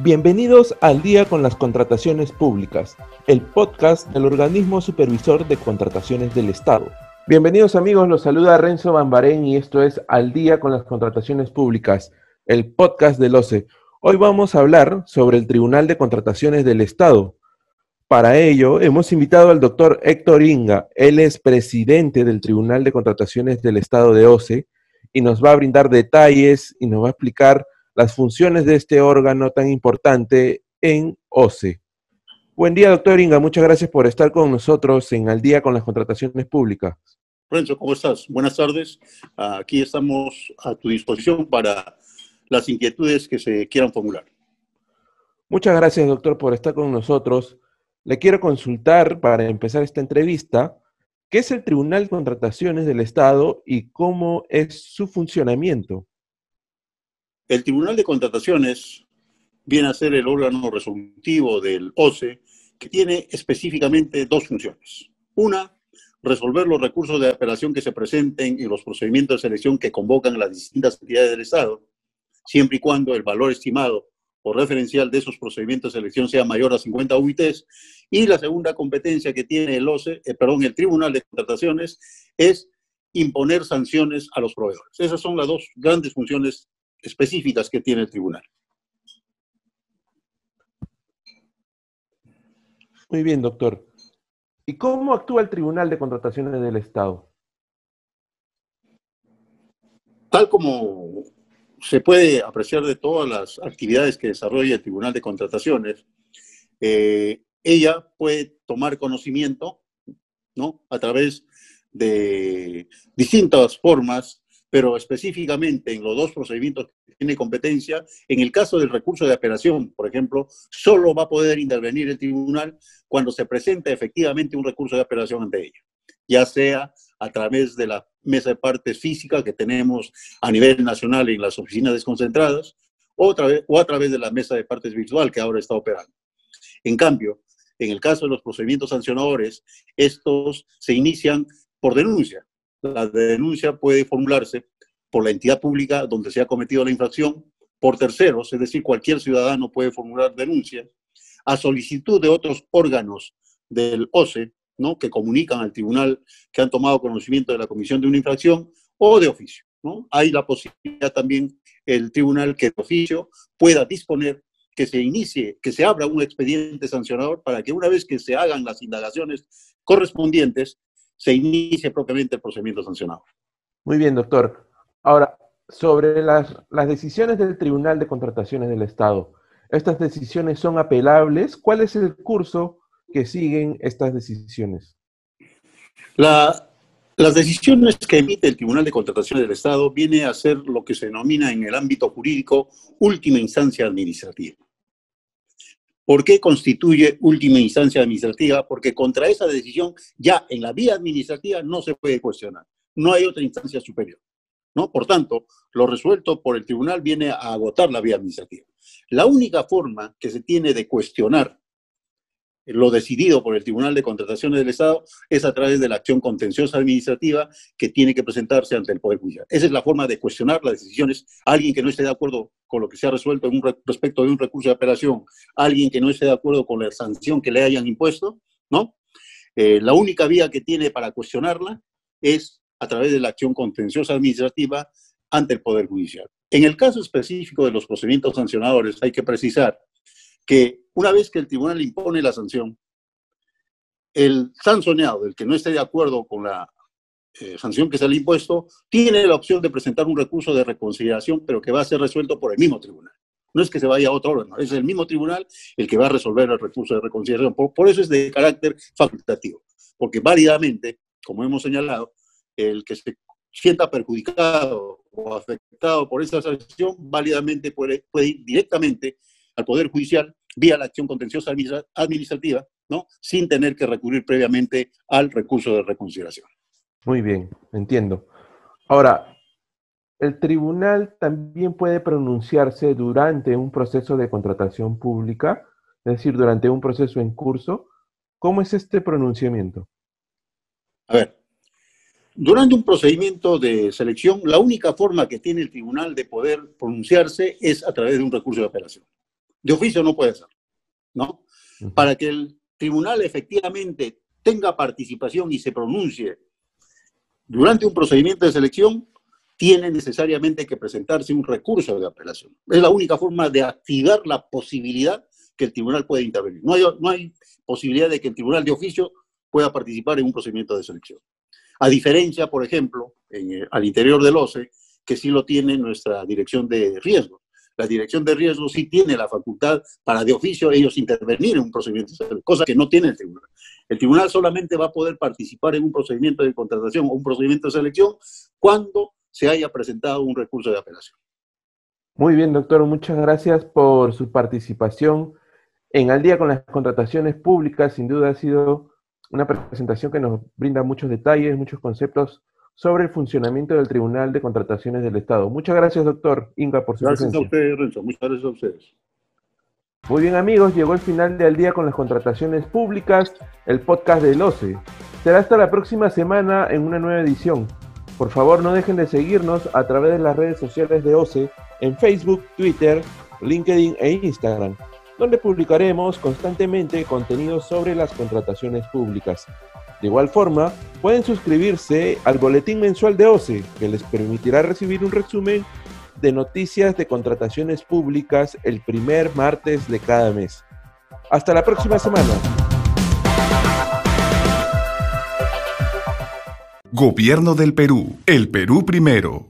Bienvenidos al Día con las Contrataciones Públicas, el podcast del organismo supervisor de contrataciones del Estado. Bienvenidos amigos, los saluda Renzo Bambarén y esto es Al Día con las Contrataciones Públicas, el podcast del OCE. Hoy vamos a hablar sobre el Tribunal de Contrataciones del Estado. Para ello, hemos invitado al doctor Héctor Inga. Él es presidente del Tribunal de Contrataciones del Estado de OCE y nos va a brindar detalles y nos va a explicar las funciones de este órgano tan importante en OCE. Buen día, doctor Inga. Muchas gracias por estar con nosotros en Al día con las contrataciones públicas. Renzo, ¿cómo estás? Buenas tardes. Aquí estamos a tu disposición para las inquietudes que se quieran formular. Muchas gracias, doctor, por estar con nosotros. Le quiero consultar para empezar esta entrevista, ¿qué es el Tribunal de Contrataciones del Estado y cómo es su funcionamiento? El Tribunal de Contrataciones viene a ser el órgano resolutivo del OCE que tiene específicamente dos funciones. Una, resolver los recursos de apelación que se presenten en los procedimientos de selección que convocan las distintas entidades del Estado, siempre y cuando el valor estimado o referencial de esos procedimientos de selección sea mayor a 50 UITs. Y la segunda competencia que tiene el OCE, eh, perdón, el Tribunal de Contrataciones es imponer sanciones a los proveedores. Esas son las dos grandes funciones específicas que tiene el tribunal. Muy bien, doctor. ¿Y cómo actúa el Tribunal de Contrataciones del Estado? Tal como se puede apreciar de todas las actividades que desarrolla el Tribunal de Contrataciones, eh, ella puede tomar conocimiento, ¿no? A través de distintas formas pero específicamente en los dos procedimientos que tiene competencia, en el caso del recurso de apelación, por ejemplo, solo va a poder intervenir el tribunal cuando se presente efectivamente un recurso de apelación ante ella, ya sea a través de la mesa de partes física que tenemos a nivel nacional en las oficinas desconcentradas, o, o a través de la mesa de partes virtual que ahora está operando. En cambio, en el caso de los procedimientos sancionadores, estos se inician por denuncia, la denuncia puede formularse por la entidad pública donde se ha cometido la infracción, por terceros, es decir, cualquier ciudadano puede formular denuncia, a solicitud de otros órganos del OCE, ¿no? que comunican al tribunal que han tomado conocimiento de la comisión de una infracción, o de oficio. ¿no? Hay la posibilidad también el tribunal que de oficio pueda disponer que se inicie, que se abra un expediente sancionador para que una vez que se hagan las indagaciones correspondientes, se inicie propiamente el procedimiento sancionado. Muy bien, doctor. Ahora, sobre las, las decisiones del Tribunal de Contrataciones del Estado, ¿estas decisiones son apelables? ¿Cuál es el curso que siguen estas decisiones? La, las decisiones que emite el Tribunal de Contrataciones del Estado viene a ser lo que se denomina en el ámbito jurídico última instancia administrativa. ¿Por qué constituye última instancia administrativa? Porque contra esa decisión ya en la vía administrativa no se puede cuestionar. No hay otra instancia superior. ¿no? Por tanto, lo resuelto por el tribunal viene a agotar la vía administrativa. La única forma que se tiene de cuestionar lo decidido por el Tribunal de Contrataciones del Estado es a través de la acción contenciosa administrativa que tiene que presentarse ante el Poder Judicial. Esa es la forma de cuestionar las decisiones. Alguien que no esté de acuerdo con lo que se ha resuelto en un respecto de un recurso de apelación, alguien que no esté de acuerdo con la sanción que le hayan impuesto, ¿no? Eh, la única vía que tiene para cuestionarla es a través de la acción contenciosa administrativa ante el Poder Judicial. En el caso específico de los procedimientos sancionadores, hay que precisar que una vez que el tribunal impone la sanción, el sancionado, el que no esté de acuerdo con la eh, sanción que se le ha impuesto, tiene la opción de presentar un recurso de reconsideración, pero que va a ser resuelto por el mismo tribunal. No es que se vaya a otro órgano, es el mismo tribunal el que va a resolver el recurso de reconsideración. por eso es de carácter facultativo, porque válidamente, como hemos señalado, el que se sienta perjudicado o afectado por esa sanción, válidamente puede, puede ir directamente al Poder Judicial vía la acción contenciosa administrativa, ¿no? Sin tener que recurrir previamente al recurso de reconsideración. Muy bien, entiendo. Ahora, el tribunal también puede pronunciarse durante un proceso de contratación pública, es decir, durante un proceso en curso. ¿Cómo es este pronunciamiento? A ver, durante un procedimiento de selección, la única forma que tiene el tribunal de poder pronunciarse es a través de un recurso de apelación. De oficio no puede ser, ¿no? Para que el tribunal efectivamente tenga participación y se pronuncie durante un procedimiento de selección, tiene necesariamente que presentarse un recurso de apelación. Es la única forma de activar la posibilidad que el tribunal pueda intervenir. No hay, no hay posibilidad de que el tribunal de oficio pueda participar en un procedimiento de selección. A diferencia, por ejemplo, en, al interior del OCE, que sí lo tiene nuestra dirección de riesgo. La dirección de riesgo sí tiene la facultad para de oficio ellos intervenir en un procedimiento, cosa que no tiene el tribunal. El tribunal solamente va a poder participar en un procedimiento de contratación o un procedimiento de selección cuando se haya presentado un recurso de apelación. Muy bien, doctor, muchas gracias por su participación en Al día con las contrataciones públicas. Sin duda ha sido una presentación que nos brinda muchos detalles, muchos conceptos sobre el funcionamiento del Tribunal de Contrataciones del Estado. Muchas gracias, doctor Inga, por su presencia. Gracias a usted, Renzo. Muchas gracias a ustedes. Muy bien, amigos, llegó el final de Al día con las contrataciones públicas, el podcast del OCE. Será hasta la próxima semana en una nueva edición. Por favor, no dejen de seguirnos a través de las redes sociales de OCE en Facebook, Twitter, LinkedIn e Instagram, donde publicaremos constantemente contenido sobre las contrataciones públicas. De igual forma, pueden suscribirse al boletín mensual de OCE, que les permitirá recibir un resumen de noticias de contrataciones públicas el primer martes de cada mes. Hasta la próxima semana. Gobierno del Perú. El Perú primero.